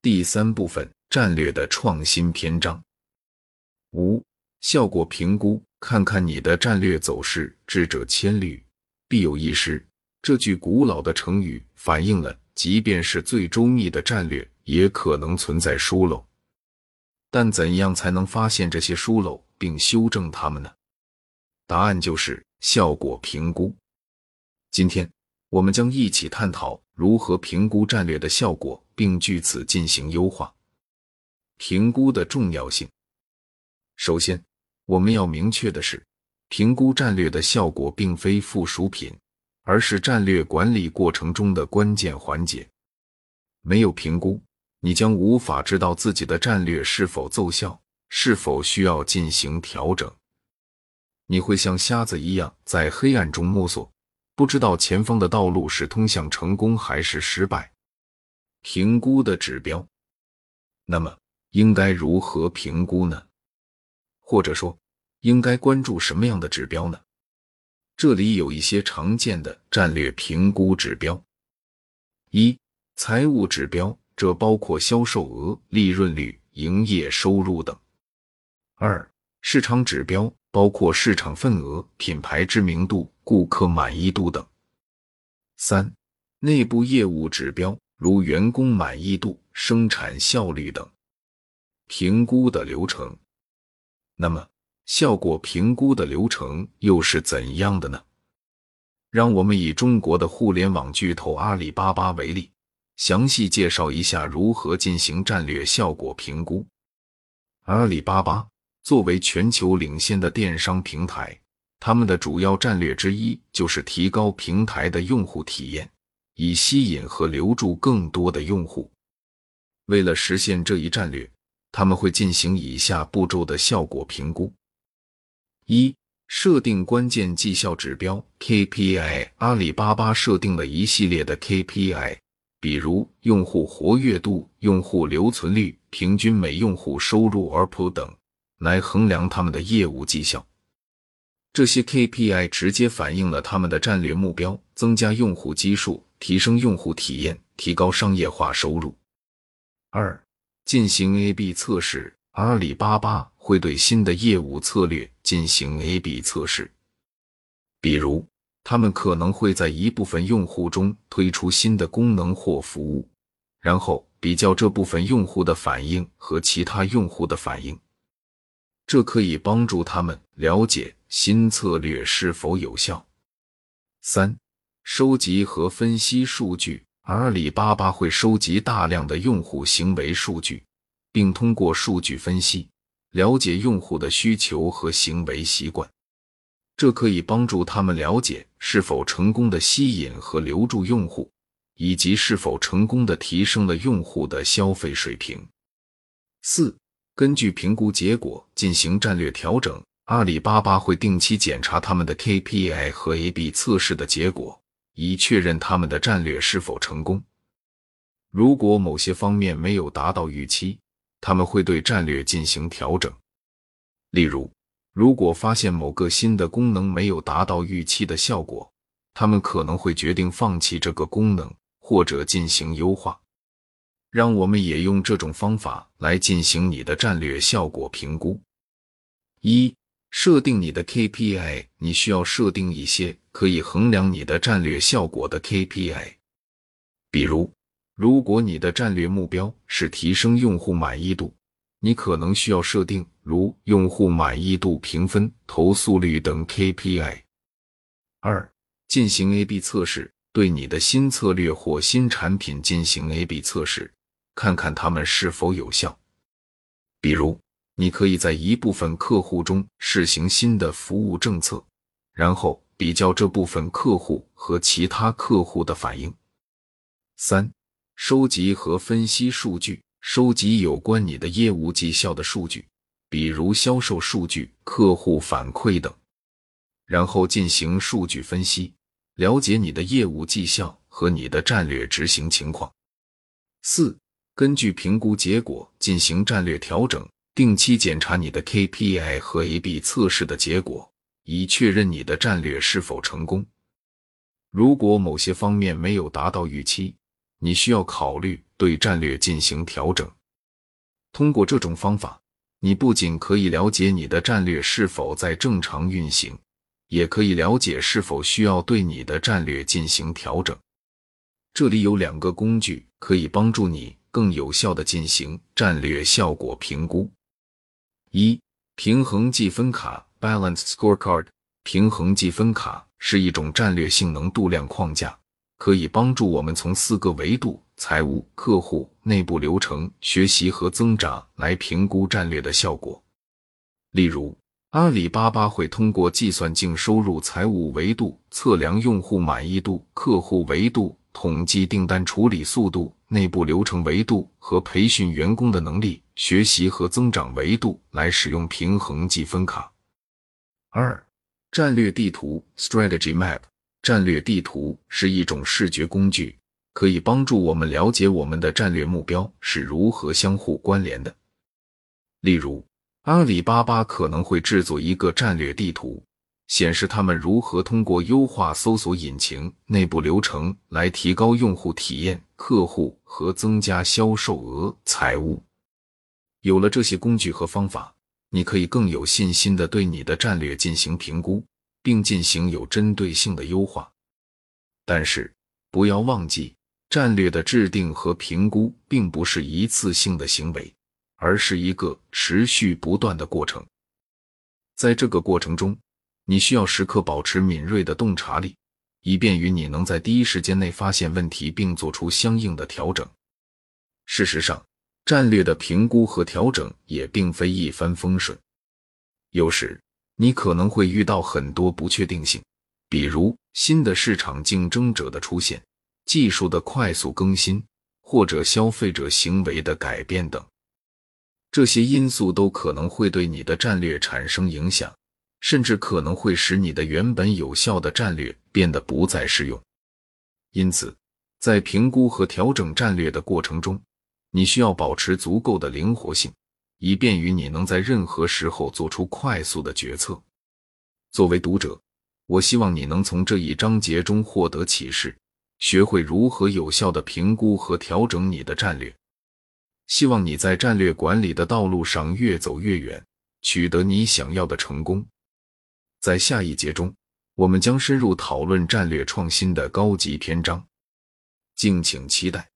第三部分战略的创新篇章。五、效果评估，看看你的战略走势。智者千虑，必有一失。这句古老的成语反映了，即便是最周密的战略，也可能存在疏漏。但怎样才能发现这些疏漏并修正它们呢？答案就是效果评估。今天，我们将一起探讨如何评估战略的效果，并据此进行优化。评估的重要性。首先，我们要明确的是，评估战略的效果并非附属品，而是战略管理过程中的关键环节。没有评估，你将无法知道自己的战略是否奏效，是否需要进行调整。你会像瞎子一样在黑暗中摸索，不知道前方的道路是通向成功还是失败。评估的指标，那么应该如何评估呢？或者说，应该关注什么样的指标呢？这里有一些常见的战略评估指标：一、财务指标，这包括销售额、利润率、营业收入等；二、市场指标。包括市场份额、品牌知名度、顾客满意度等。三、内部业务指标，如员工满意度、生产效率等。评估的流程。那么，效果评估的流程又是怎样的呢？让我们以中国的互联网巨头阿里巴巴为例，详细介绍一下如何进行战略效果评估。阿里巴巴。作为全球领先的电商平台，他们的主要战略之一就是提高平台的用户体验，以吸引和留住更多的用户。为了实现这一战略，他们会进行以下步骤的效果评估：一、设定关键绩效指标 KPI。阿里巴巴设定了一系列的 KPI，比如用户活跃度、用户留存率、平均每用户收入 ARPU 等。来衡量他们的业务绩效，这些 KPI 直接反映了他们的战略目标：增加用户基数、提升用户体验、提高商业化收入。二、进行 A/B 测试。阿里巴巴会对新的业务策略进行 A/B 测试，比如，他们可能会在一部分用户中推出新的功能或服务，然后比较这部分用户的反应和其他用户的反应。这可以帮助他们了解新策略是否有效。三、收集和分析数据。阿里巴巴会收集大量的用户行为数据，并通过数据分析了解用户的需求和行为习惯。这可以帮助他们了解是否成功的吸引和留住用户，以及是否成功的提升了用户的消费水平。四。根据评估结果进行战略调整。阿里巴巴会定期检查他们的 KPI 和 A/B 测试的结果，以确认他们的战略是否成功。如果某些方面没有达到预期，他们会对战略进行调整。例如，如果发现某个新的功能没有达到预期的效果，他们可能会决定放弃这个功能或者进行优化。让我们也用这种方法来进行你的战略效果评估。一、设定你的 KPI，你需要设定一些可以衡量你的战略效果的 KPI。比如，如果你的战略目标是提升用户满意度，你可能需要设定如用户满意度评分、投诉率等 KPI。二、进行 A/B 测试，对你的新策略或新产品进行 A/B 测试。看看他们是否有效。比如，你可以在一部分客户中试行新的服务政策，然后比较这部分客户和其他客户的反应。三、收集和分析数据，收集有关你的业务绩效的数据，比如销售数据、客户反馈等，然后进行数据分析，了解你的业务绩效和你的战略执行情况。四。根据评估结果进行战略调整，定期检查你的 KPI 和 A/B 测试的结果，以确认你的战略是否成功。如果某些方面没有达到预期，你需要考虑对战略进行调整。通过这种方法，你不仅可以了解你的战略是否在正常运行，也可以了解是否需要对你的战略进行调整。这里有两个工具可以帮助你更有效的进行战略效果评估：一、平衡计分卡 （Balance Scorecard）。平衡计分卡是一种战略性能度量框架，可以帮助我们从四个维度——财务、客户、内部流程、学习和增长——来评估战略的效果。例如，阿里巴巴会通过计算净收入财务维度测量用户满意度，客户维度统计订单处理速度，内部流程维度和培训员工的能力，学习和增长维度来使用平衡计分卡。二。战略地图 （Strategy Map） 战略地图是一种视觉工具，可以帮助我们了解我们的战略目标是如何相互关联的。例如，阿里巴巴可能会制作一个战略地图，显示他们如何通过优化搜索引擎、内部流程来提高用户体验、客户和增加销售额、财务。有了这些工具和方法。你可以更有信心的对你的战略进行评估，并进行有针对性的优化。但是，不要忘记，战略的制定和评估并不是一次性的行为，而是一个持续不断的过程。在这个过程中，你需要时刻保持敏锐的洞察力，以便于你能在第一时间内发现问题并做出相应的调整。事实上，战略的评估和调整也并非一帆风顺，有时你可能会遇到很多不确定性，比如新的市场竞争者的出现、技术的快速更新，或者消费者行为的改变等。这些因素都可能会对你的战略产生影响，甚至可能会使你的原本有效的战略变得不再适用。因此，在评估和调整战略的过程中，你需要保持足够的灵活性，以便于你能在任何时候做出快速的决策。作为读者，我希望你能从这一章节中获得启示，学会如何有效的评估和调整你的战略。希望你在战略管理的道路上越走越远，取得你想要的成功。在下一节中，我们将深入讨论战略创新的高级篇章，敬请期待。